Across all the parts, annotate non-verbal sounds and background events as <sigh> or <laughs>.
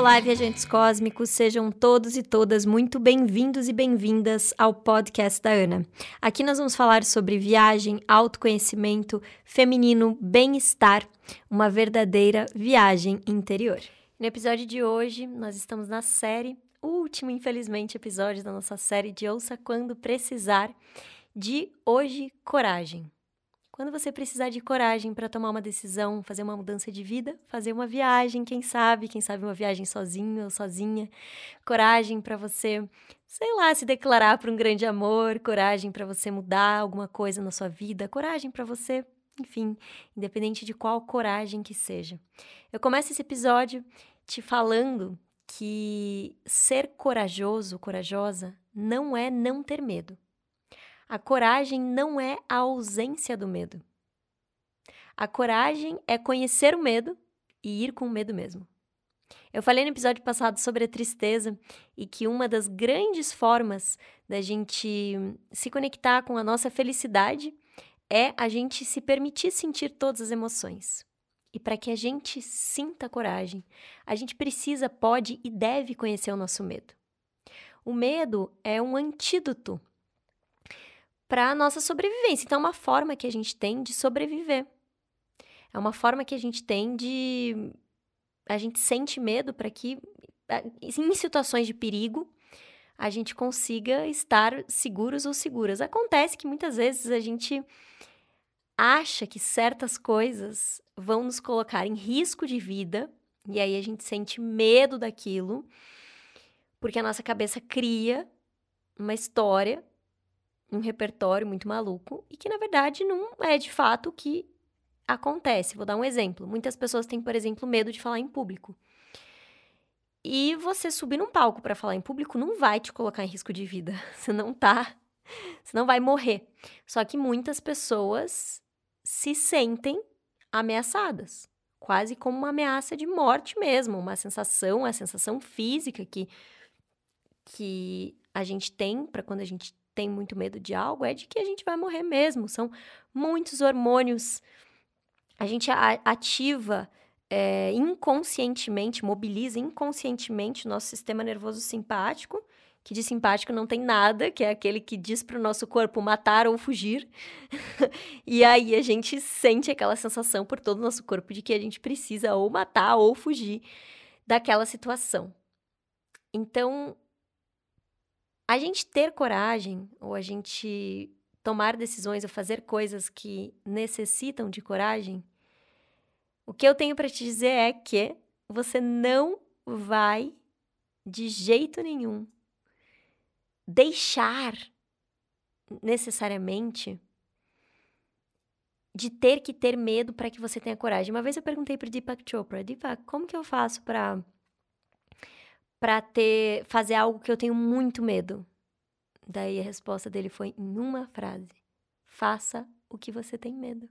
Olá, viajantes cósmicos, sejam todos e todas muito bem-vindos e bem-vindas ao podcast da Ana. Aqui nós vamos falar sobre viagem, autoconhecimento, feminino, bem-estar, uma verdadeira viagem interior. No episódio de hoje, nós estamos na série, último, infelizmente, episódio da nossa série de Ouça Quando Precisar, de Hoje Coragem. Quando você precisar de coragem para tomar uma decisão, fazer uma mudança de vida, fazer uma viagem, quem sabe, quem sabe uma viagem sozinho ou sozinha, coragem para você, sei lá, se declarar para um grande amor, coragem para você mudar alguma coisa na sua vida, coragem para você, enfim, independente de qual coragem que seja. Eu começo esse episódio te falando que ser corajoso, corajosa, não é não ter medo. A coragem não é a ausência do medo. A coragem é conhecer o medo e ir com o medo mesmo. Eu falei no episódio passado sobre a tristeza e que uma das grandes formas da gente se conectar com a nossa felicidade é a gente se permitir sentir todas as emoções. E para que a gente sinta coragem, a gente precisa, pode e deve conhecer o nosso medo. O medo é um antídoto para a nossa sobrevivência. Então, é uma forma que a gente tem de sobreviver. É uma forma que a gente tem de. A gente sente medo para que, em situações de perigo, a gente consiga estar seguros ou seguras. Acontece que muitas vezes a gente acha que certas coisas vão nos colocar em risco de vida, e aí a gente sente medo daquilo, porque a nossa cabeça cria uma história um repertório muito maluco e que na verdade não é de fato o que acontece. Vou dar um exemplo. Muitas pessoas têm, por exemplo, medo de falar em público. E você subir num palco para falar em público não vai te colocar em risco de vida. <laughs> Você não tá, você não vai morrer. Só que muitas pessoas se sentem ameaçadas, quase como uma ameaça de morte mesmo, uma sensação, a sensação física que que a gente tem para quando a gente tem muito medo de algo é de que a gente vai morrer mesmo. São muitos hormônios. A gente ativa é, inconscientemente, mobiliza inconscientemente o nosso sistema nervoso simpático, que de simpático não tem nada, que é aquele que diz para o nosso corpo matar ou fugir. <laughs> e aí a gente sente aquela sensação por todo o nosso corpo de que a gente precisa ou matar ou fugir daquela situação. Então, a gente ter coragem, ou a gente tomar decisões ou fazer coisas que necessitam de coragem, o que eu tenho para te dizer é que você não vai de jeito nenhum deixar necessariamente de ter que ter medo para que você tenha coragem. Uma vez eu perguntei para Deepak Chopra, Deepak, como que eu faço para para ter fazer algo que eu tenho muito medo. Daí a resposta dele foi em uma frase: faça o que você tem medo.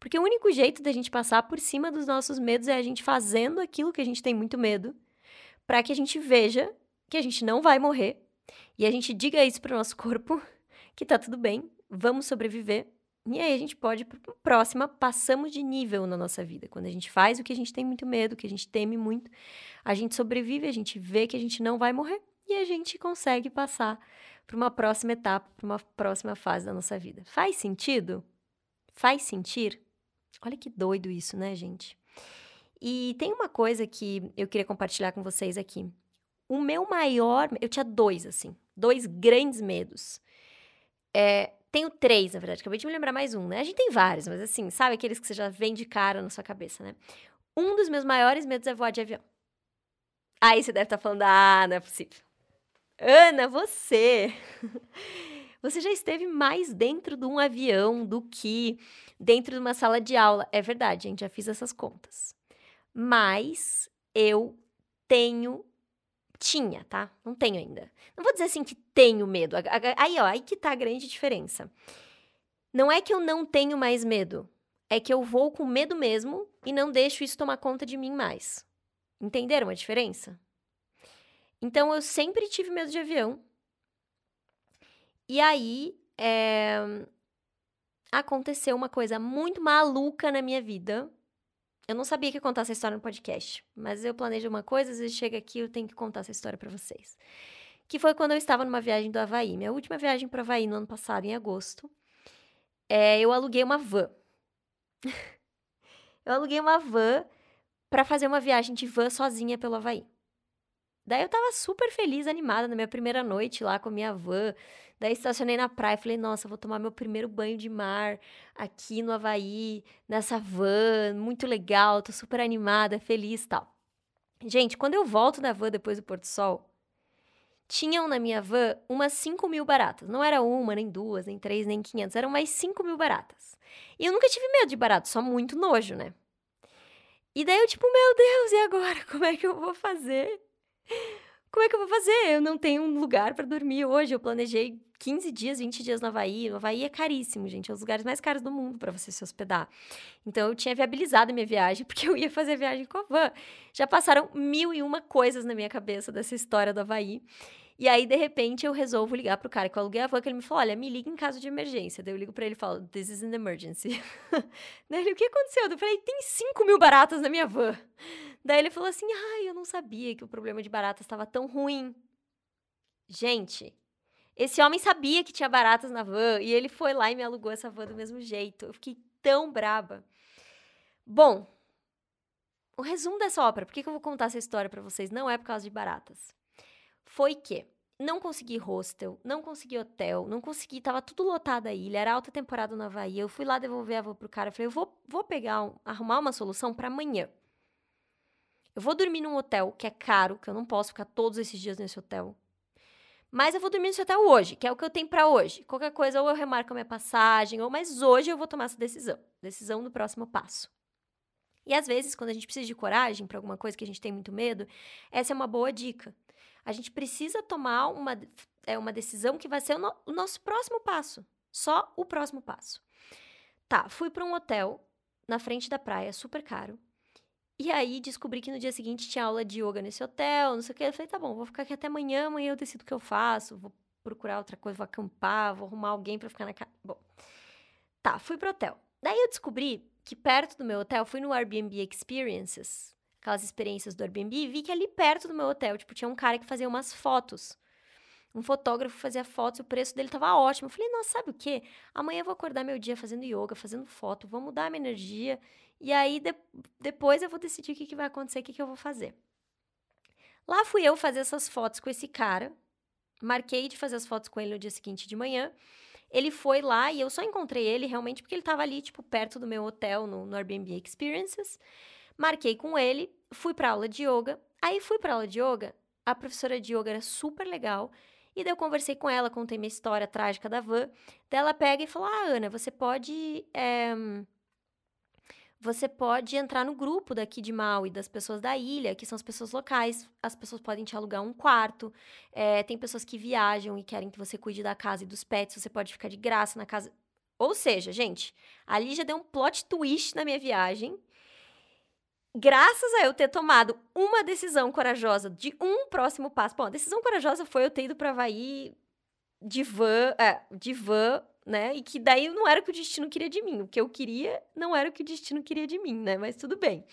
Porque o único jeito da gente passar por cima dos nossos medos é a gente fazendo aquilo que a gente tem muito medo, para que a gente veja que a gente não vai morrer e a gente diga isso para o nosso corpo que tá tudo bem, vamos sobreviver e aí a gente pode para próxima, passamos de nível na nossa vida. Quando a gente faz o que a gente tem muito medo, que a gente teme muito, a gente sobrevive, a gente vê que a gente não vai morrer e a gente consegue passar para uma próxima etapa, para uma próxima fase da nossa vida. Faz sentido? Faz sentir? Olha que doido isso, né, gente? E tem uma coisa que eu queria compartilhar com vocês aqui. O meu maior, eu tinha dois assim, dois grandes medos. É, tenho três, na verdade. Acabei de me lembrar mais um, né? A gente tem vários, mas assim, sabe aqueles que você já vem de cara na sua cabeça, né? Um dos meus maiores medos é voar de avião. Aí você deve estar tá falando, ah, não é possível. Ana, você. <laughs> Você já esteve mais dentro de um avião do que dentro de uma sala de aula. É verdade, gente, já fiz essas contas. Mas eu tenho tinha, tá? Não tenho ainda. Não vou dizer assim que tenho medo. Aí, ó, aí que tá a grande diferença. Não é que eu não tenho mais medo. É que eu vou com medo mesmo e não deixo isso tomar conta de mim mais. Entenderam a diferença? Então eu sempre tive medo de avião. E aí é... aconteceu uma coisa muito maluca na minha vida. Eu não sabia que ia contar essa história no podcast, mas eu planejo uma coisa, às vezes chega aqui eu tenho que contar essa história para vocês. Que foi quando eu estava numa viagem do Havaí, minha última viagem para Havaí no ano passado, em agosto. É, eu aluguei uma van. <laughs> eu aluguei uma van para fazer uma viagem de van sozinha pelo Havaí. Daí eu tava super feliz, animada na minha primeira noite lá com a minha van. Daí estacionei na praia e falei, nossa, vou tomar meu primeiro banho de mar aqui no Havaí, nessa van, muito legal, tô super animada, feliz tal. Gente, quando eu volto da van depois do Porto Sol, tinham na minha van umas 5 mil baratas. Não era uma, nem duas, nem três, nem 500, eram mais 5 mil baratas. E eu nunca tive medo de barato, só muito nojo, né? E daí eu, tipo, meu Deus, e agora? <laughs> Como é que eu vou fazer? Como é que eu vou fazer? Eu não tenho um lugar para dormir hoje. Eu planejei 15 dias, 20 dias no Havaí. O Havaí é caríssimo, gente. É um dos lugares mais caros do mundo para você se hospedar. Então, eu tinha viabilizado a minha viagem, <laughs> porque eu ia fazer a viagem com a van. Já passaram mil e uma coisas na minha cabeça dessa história do Havaí. E aí, de repente, eu resolvo ligar pro cara que eu aluguei a van, que ele me falou, olha, me liga em caso de emergência. Daí eu ligo pra ele e falo, this is an emergency. <laughs> Daí ele, o que aconteceu? Eu falei, tem 5 mil baratas na minha van. Daí ele falou assim: ai, eu não sabia que o problema de baratas estava tão ruim. Gente, esse homem sabia que tinha baratas na van e ele foi lá e me alugou essa van do mesmo jeito. Eu fiquei tão braba. Bom, o resumo dessa ópera, por que, que eu vou contar essa história para vocês? Não é por causa de baratas. Foi que não consegui hostel, não consegui hotel, não consegui, tava tudo lotado a ilha, era alta temporada no Havaí. Eu fui lá devolver a van pro cara, falei, eu vou, vou pegar, um, arrumar uma solução para amanhã. Eu vou dormir num hotel que é caro, que eu não posso ficar todos esses dias nesse hotel. Mas eu vou dormir nesse hotel hoje, que é o que eu tenho para hoje. Qualquer coisa, ou eu remarco a minha passagem, ou mas hoje eu vou tomar essa decisão. Decisão do próximo passo. E às vezes, quando a gente precisa de coragem para alguma coisa que a gente tem muito medo, essa é uma boa dica. A gente precisa tomar uma, é, uma decisão que vai ser o, no, o nosso próximo passo. Só o próximo passo. Tá, fui para um hotel na frente da praia, super caro. E aí descobri que no dia seguinte tinha aula de yoga nesse hotel, não sei o que. Eu falei, tá bom, vou ficar aqui até amanhã, amanhã eu decido o que eu faço, vou procurar outra coisa, vou acampar, vou arrumar alguém para ficar na casa. Bom, tá, fui pro hotel. Daí eu descobri que perto do meu hotel, fui no Airbnb Experiences, aquelas experiências do Airbnb, e vi que ali perto do meu hotel, tipo, tinha um cara que fazia umas fotos. Um fotógrafo fazia fotos, o preço dele tava ótimo. Eu falei, nossa, sabe o quê? Amanhã eu vou acordar meu dia fazendo yoga, fazendo foto, vou mudar minha energia e aí de, depois eu vou decidir o que, que vai acontecer, o que, que eu vou fazer. Lá fui eu fazer essas fotos com esse cara. Marquei de fazer as fotos com ele no dia seguinte de manhã. Ele foi lá e eu só encontrei ele realmente porque ele estava ali, tipo, perto do meu hotel no, no Airbnb Experiences. Marquei com ele, fui para aula de yoga. Aí fui para aula de yoga, a professora de yoga era super legal. E daí eu conversei com ela, contei minha história trágica da van. Daí ela pega e falou: Ah, Ana, você pode é, você pode entrar no grupo daqui de Maui, das pessoas da ilha, que são as pessoas locais. As pessoas podem te alugar um quarto. É, tem pessoas que viajam e querem que você cuide da casa e dos pets. Você pode ficar de graça na casa. Ou seja, gente, ali já deu um plot twist na minha viagem. Graças a eu ter tomado uma decisão corajosa de um próximo passo. Bom, a decisão corajosa foi eu ter ido para Havaí de van, é, de van né? E que daí não era o que o destino queria de mim. O que eu queria não era o que o destino queria de mim, né? Mas tudo bem.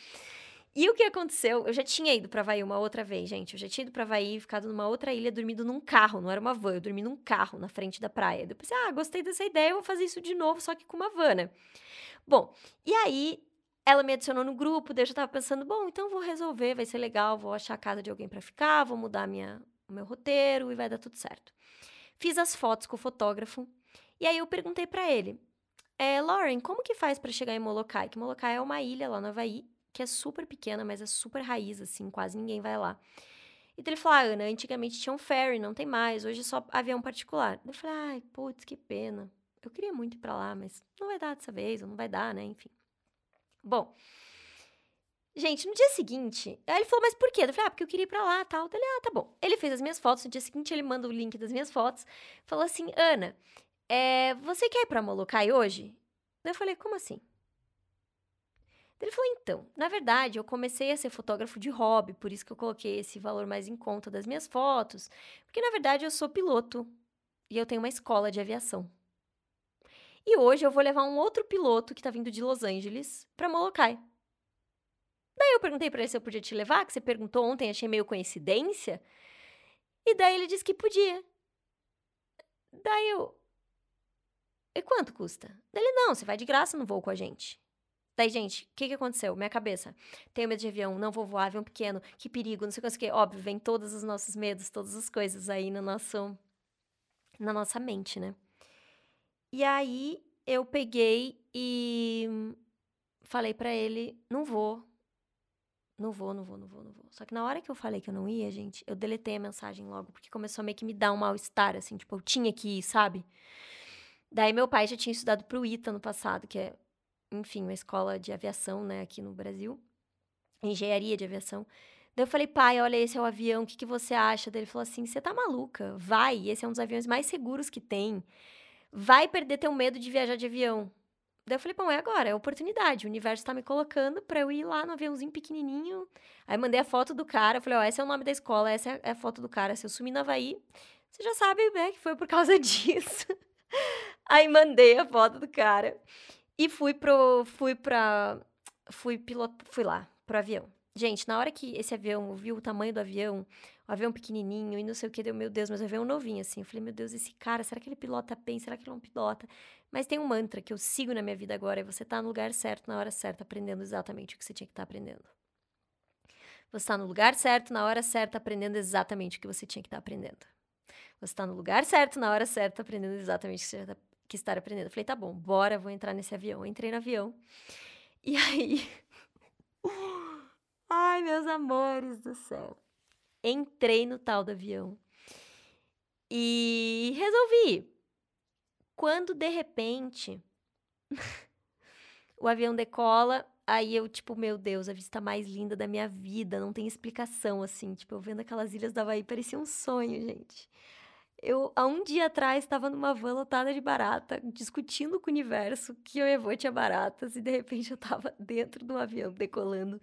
E o que aconteceu? Eu já tinha ido para Havaí uma outra vez, gente. Eu já tinha ido para Havaí, ficado numa outra ilha, dormido num carro, não era uma van, eu dormi num carro na frente da praia. Depois, ah, gostei dessa ideia, eu vou fazer isso de novo, só que com uma van, né? Bom, e aí ela me adicionou no grupo, daí eu já tava pensando, bom, então vou resolver, vai ser legal, vou achar a casa de alguém para ficar, vou mudar minha, o meu roteiro e vai dar tudo certo. Fiz as fotos com o fotógrafo, e aí eu perguntei para ele, é, Lauren, como que faz para chegar em Molokai? Que Molokai é uma ilha lá no Havaí, que é super pequena, mas é super raiz, assim, quase ninguém vai lá. E ele falou, ah, Ana, antigamente tinha um ferry, não tem mais, hoje é só avião particular. Eu falei, ai, putz, que pena. Eu queria muito ir pra lá, mas não vai dar dessa vez, não vai dar, né, enfim. Bom, gente, no dia seguinte, aí ele falou, mas por quê? Eu falei, ah, porque eu queria ir pra lá, tal. Ele, ah, tá bom. Ele fez as minhas fotos, no dia seguinte ele manda o link das minhas fotos, falou assim, Ana, é, você quer ir pra Molokai hoje? Eu falei, como assim? Ele falou: então, na verdade, eu comecei a ser fotógrafo de hobby, por isso que eu coloquei esse valor mais em conta das minhas fotos, porque na verdade eu sou piloto e eu tenho uma escola de aviação. E hoje eu vou levar um outro piloto que tá vindo de Los Angeles para Molokai. Daí eu perguntei para ele se eu podia te levar, que você perguntou ontem, achei meio coincidência. E daí ele disse que podia. Daí eu. E quanto custa? Ele, não, você vai de graça no voo com a gente. Daí, gente, o que, que aconteceu? Minha cabeça. Tenho medo de avião, não vou voar, avião pequeno, que perigo, não sei o que. Óbvio, vem todos os nossos medos, todas as coisas aí no nosso, na nossa mente, né? E aí eu peguei e falei para ele: não vou, não vou, não vou, não vou, não vou. Só que na hora que eu falei que eu não ia, gente, eu deletei a mensagem logo, porque começou a meio que me dar um mal-estar, assim, tipo, eu tinha que ir, sabe? Daí meu pai já tinha estudado pro ITA no passado, que é, enfim, uma escola de aviação, né, aqui no Brasil. Engenharia de aviação. Daí eu falei, pai, olha, esse é o avião, o que, que você acha? Daí ele falou assim: você tá maluca? Vai, esse é um dos aviões mais seguros que tem. Vai perder teu medo de viajar de avião. Daí eu falei, bom, é agora, é oportunidade. O universo tá me colocando pra eu ir lá no aviãozinho pequenininho. Aí mandei a foto do cara, falei, ó, esse é o nome da escola, essa é a foto do cara. Se eu sumir no Havaí, você já sabe, né, que foi por causa <laughs> disso. Aí mandei a foto do cara e fui pro, fui pra, fui piloto, fui lá pro avião. Gente, na hora que esse avião, viu o tamanho do avião, o avião pequenininho e não sei o que, deu, meu Deus, mas o avião novinho, assim. Eu falei, meu Deus, esse cara, será que ele pilota bem? Será que ele não pilota? Mas tem um mantra que eu sigo na minha vida agora, é você tá no lugar certo, na hora certa, aprendendo exatamente o que você tinha que estar tá aprendendo. Você está no lugar certo, na hora certa, aprendendo exatamente o que você tinha que estar tá aprendendo. Você está no lugar certo, na hora certa, aprendendo exatamente o que você que estar aprendendo. Eu falei, tá bom, bora, vou entrar nesse avião. Eu entrei no avião. <laughs> E aí. <laughs> Ai, meus amores do céu. Entrei no tal do avião. E resolvi quando de repente <laughs> o avião decola, aí eu, tipo, meu Deus, a vista mais linda da minha vida, não tem explicação, assim. Tipo, eu vendo aquelas ilhas da Havaí, parecia um sonho, gente. Eu, há um dia atrás, estava numa van lotada de barata, discutindo com o universo que eu e tinha baratas, e de repente eu estava <laughs> dentro do avião, decolando,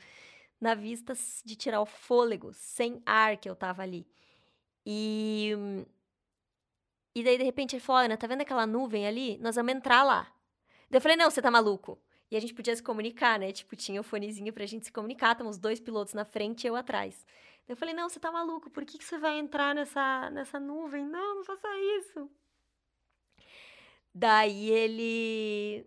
na vista de tirar o fôlego, sem ar que eu estava ali. E e daí, de repente, ele falou: Ana, tá vendo aquela nuvem ali? Nós vamos entrar lá. Daí eu falei: Não, você tá maluco. E a gente podia se comunicar, né? Tipo, tinha o fonezinho pra gente se comunicar, tamo os dois pilotos na frente e eu atrás. Eu falei: Não, você tá maluco, por que, que você vai entrar nessa, nessa nuvem? Não, não faça isso. Daí ele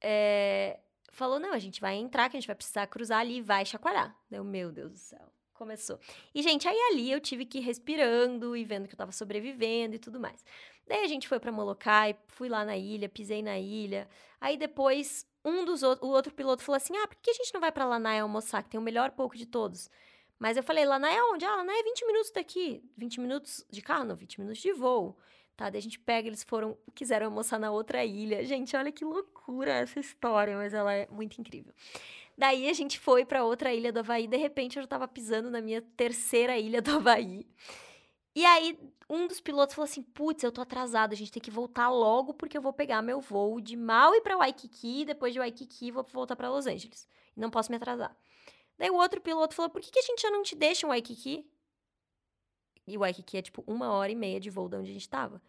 é, falou: Não, a gente vai entrar, que a gente vai precisar cruzar ali e vai chacoalhar. Deu, meu Deus do céu começou. E, gente, aí ali eu tive que ir respirando e vendo que eu tava sobrevivendo e tudo mais. Daí a gente foi para Molokai, fui lá na ilha, pisei na ilha. Aí depois, um dos outros, o outro piloto falou assim: ah, por que a gente não vai para Lanai almoçar, que tem o melhor pouco de todos? Mas eu falei, Lanai é onde? Ah, Lanai é 20 minutos daqui. 20 minutos de carro? Não, 20 minutos de voo. Tá, daí a gente pega, eles foram, quiseram almoçar na outra ilha. Gente, olha que loucura essa história, mas ela é muito incrível. Daí a gente foi para outra ilha do Havaí. De repente eu já tava pisando na minha terceira ilha do Havaí. E aí um dos pilotos falou assim: Putz, eu tô atrasado, a gente tem que voltar logo porque eu vou pegar meu voo de Maui para Waikiki. Depois de Waikiki, vou voltar para Los Angeles. Não posso me atrasar. Daí o outro piloto falou: Por que, que a gente já não te deixa em Waikiki? E Waikiki é tipo uma hora e meia de voo de onde a gente tava.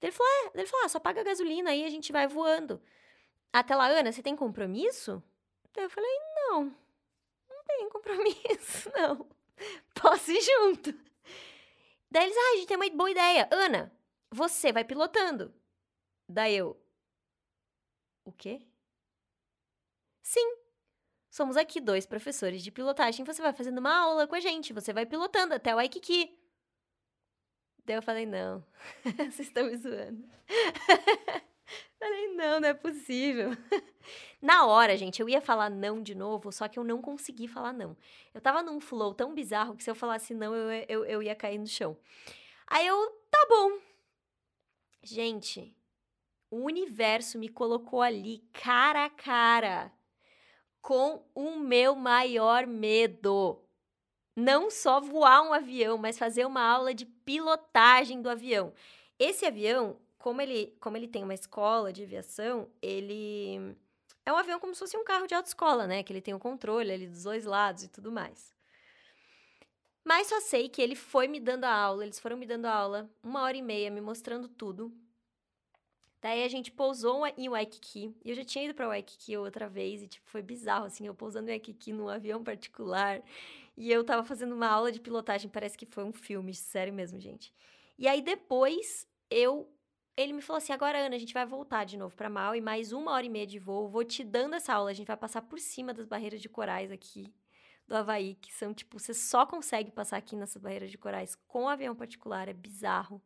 Daí ele falou: É, ele falou: ah, só paga a gasolina aí a gente vai voando. Até lá, Ana, você tem compromisso? Daí eu falei, não, não tem compromisso, <laughs> não. Posso ir junto. Daí eles, ah, a gente tem uma boa ideia. Ana, você vai pilotando. Daí eu, o quê? Sim. Somos aqui dois professores de pilotagem. Você vai fazendo uma aula com a gente. Você vai pilotando até o Waikiki. Daí eu falei, não. <laughs> Vocês estão me zoando. <laughs> Falei, não, não é possível. <laughs> Na hora, gente, eu ia falar não de novo, só que eu não consegui falar não. Eu tava num flow tão bizarro que se eu falasse não, eu, eu, eu ia cair no chão. Aí eu, tá bom. Gente, o universo me colocou ali cara a cara com o meu maior medo. Não só voar um avião, mas fazer uma aula de pilotagem do avião. Esse avião, como ele, como ele tem uma escola de aviação, ele é um avião como se fosse um carro de autoescola, né? Que ele tem o controle ali dos dois lados e tudo mais. Mas só sei que ele foi me dando a aula, eles foram me dando a aula, uma hora e meia, me mostrando tudo. Daí a gente pousou em Waikiki. E eu já tinha ido para Waikiki outra vez e tipo foi bizarro assim, eu pousando em Waikiki num avião particular. E eu tava fazendo uma aula de pilotagem, parece que foi um filme, sério mesmo, gente. E aí depois eu ele me falou assim: "Agora Ana, a gente vai voltar de novo para Maui, mais uma hora e meia de voo, vou te dando essa aula, a gente vai passar por cima das barreiras de corais aqui do Havaí, que são tipo, você só consegue passar aqui nessas barreiras de corais com avião particular, é bizarro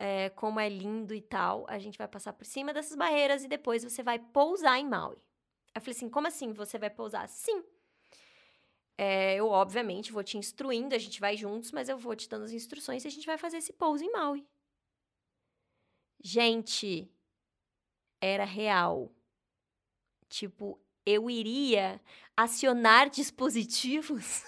é, como é lindo e tal. A gente vai passar por cima dessas barreiras e depois você vai pousar em Maui. Eu falei assim: como assim você vai pousar? Sim. É, eu, obviamente, vou te instruindo, a gente vai juntos, mas eu vou te dando as instruções e a gente vai fazer esse pouso em Maui. Gente, era real. Tipo, eu iria acionar dispositivos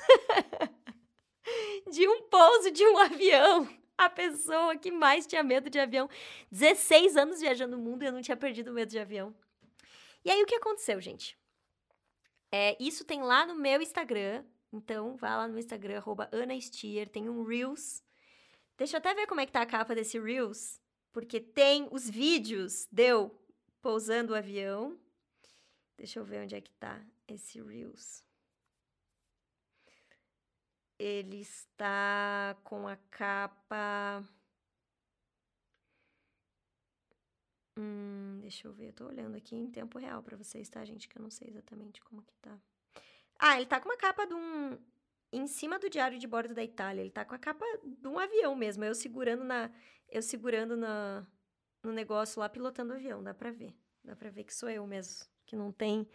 <laughs> de um pouso de um avião a pessoa que mais tinha medo de avião. 16 anos viajando o mundo e eu não tinha perdido medo de avião. E aí, o que aconteceu, gente? É, isso tem lá no meu Instagram. Então, vá lá no Instagram, arroba Ana Stier, tem um Reels. Deixa eu até ver como é que tá a capa desse Reels. Porque tem os vídeos deu pousando o avião. Deixa eu ver onde é que tá esse Reels ele está com a capa. Hum, deixa eu ver, eu tô olhando aqui em tempo real para vocês, tá, gente? Que eu não sei exatamente como que tá. Ah, ele tá com uma capa de um. Em cima do diário de bordo da Itália. Ele tá com a capa de um avião mesmo. Eu segurando na. Eu segurando na, no negócio lá, pilotando o avião. Dá pra ver. Dá pra ver que sou eu mesmo. Que não tem.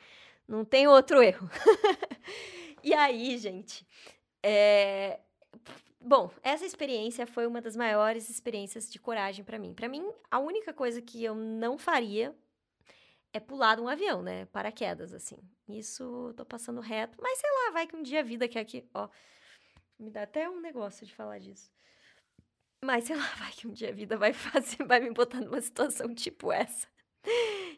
Não tem outro erro. <laughs> e aí, gente, é... Bom, essa experiência foi uma das maiores experiências de coragem para mim. Para mim, a única coisa que eu não faria é pular de um avião, né? Paraquedas, assim. Isso tô passando reto, mas sei lá, vai que um dia a vida quer que. Ó, me dá até um negócio de falar disso. Mas sei lá, <laughs> vai que um dia a vida vai fazer, vai me botar numa situação tipo essa.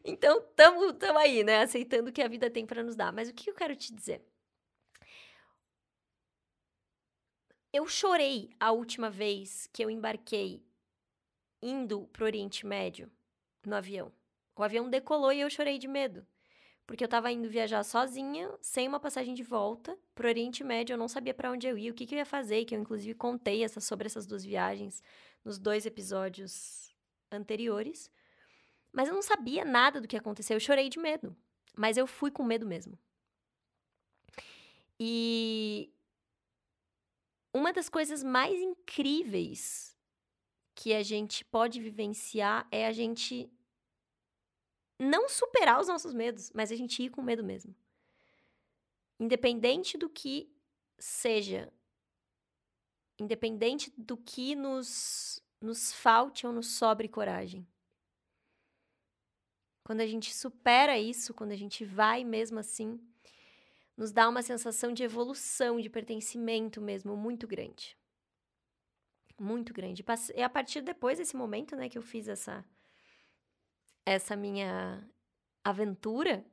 Então, tamo, tamo aí, né? Aceitando o que a vida tem para nos dar. Mas o que eu quero te dizer? Eu chorei a última vez que eu embarquei indo pro Oriente Médio no avião. O avião decolou e eu chorei de medo. Porque eu tava indo viajar sozinha, sem uma passagem de volta, pro Oriente Médio, eu não sabia para onde eu ia, o que, que eu ia fazer, que eu inclusive contei essa, sobre essas duas viagens nos dois episódios anteriores. Mas eu não sabia nada do que aconteceu, eu chorei de medo. Mas eu fui com medo mesmo. E uma das coisas mais incríveis que a gente pode vivenciar é a gente não superar os nossos medos, mas a gente ir com medo mesmo. Independente do que seja, independente do que nos, nos falte ou nos sobre coragem. Quando a gente supera isso, quando a gente vai mesmo assim, nos dá uma sensação de evolução, de pertencimento mesmo, muito grande. Muito grande. E a partir depois desse momento, né, que eu fiz essa essa minha aventura,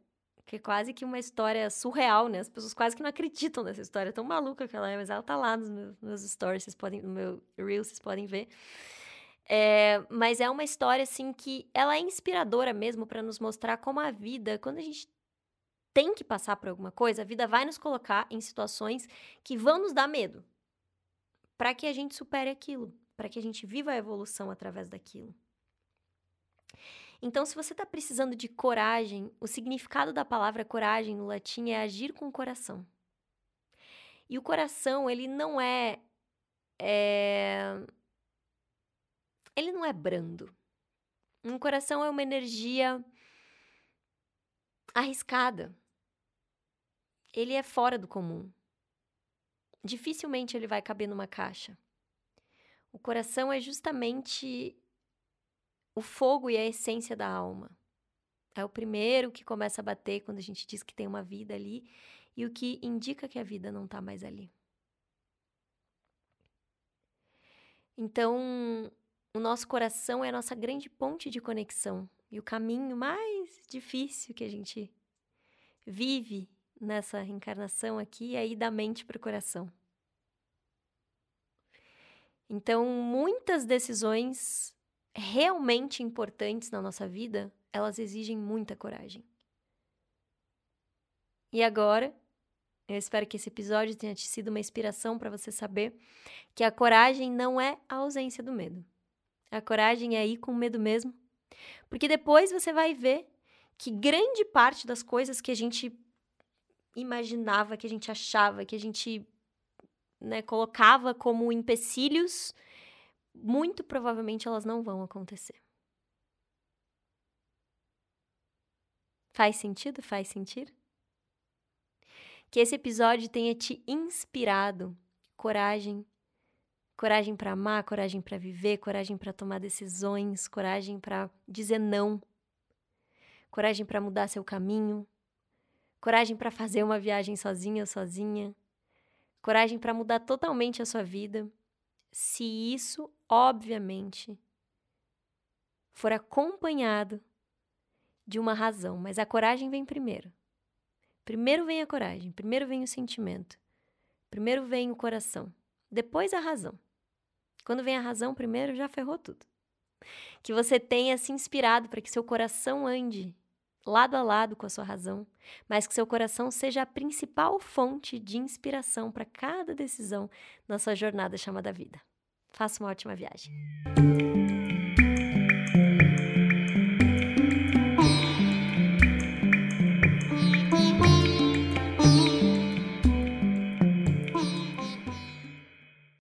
que é quase que uma história surreal, né? As pessoas quase que não acreditam nessa história, tão maluca que ela é, mas ela tá lá nos meus, meus stories, vocês podem, no meu reel, vocês podem ver. É, mas é uma história assim que ela é inspiradora mesmo para nos mostrar como a vida, quando a gente tem que passar por alguma coisa, a vida vai nos colocar em situações que vão nos dar medo. Para que a gente supere aquilo, para que a gente viva a evolução através daquilo. Então, se você está precisando de coragem, o significado da palavra coragem no latim é agir com o coração. E o coração, ele não é, é. Ele não é brando. Um coração é uma energia arriscada ele é fora do comum. Dificilmente ele vai caber numa caixa. O coração é justamente o fogo e a essência da alma. É o primeiro que começa a bater quando a gente diz que tem uma vida ali e o que indica que a vida não está mais ali. Então, o nosso coração é a nossa grande ponte de conexão e o caminho mais difícil que a gente vive nessa reencarnação aqui aí da mente para o coração. Então, muitas decisões realmente importantes na nossa vida, elas exigem muita coragem. E agora, eu espero que esse episódio tenha te sido uma inspiração para você saber que a coragem não é a ausência do medo. A coragem é ir com medo mesmo, porque depois você vai ver que grande parte das coisas que a gente imaginava, que a gente achava, que a gente né, colocava como empecilhos, muito provavelmente elas não vão acontecer. Faz sentido? Faz sentido? Que esse episódio tenha te inspirado coragem, coragem para amar, coragem para viver, coragem para tomar decisões, coragem para dizer não, coragem para mudar seu caminho, coragem para fazer uma viagem sozinha ou sozinha, coragem para mudar totalmente a sua vida, se isso, obviamente, for acompanhado de uma razão, mas a coragem vem primeiro. Primeiro vem a coragem, primeiro vem o sentimento, primeiro vem o coração, depois a razão. Quando vem a razão primeiro, já ferrou tudo. Que você tenha se inspirado para que seu coração ande lado a lado com a sua razão, mas que seu coração seja a principal fonte de inspiração para cada decisão na sua jornada chamada vida. Faça uma ótima viagem.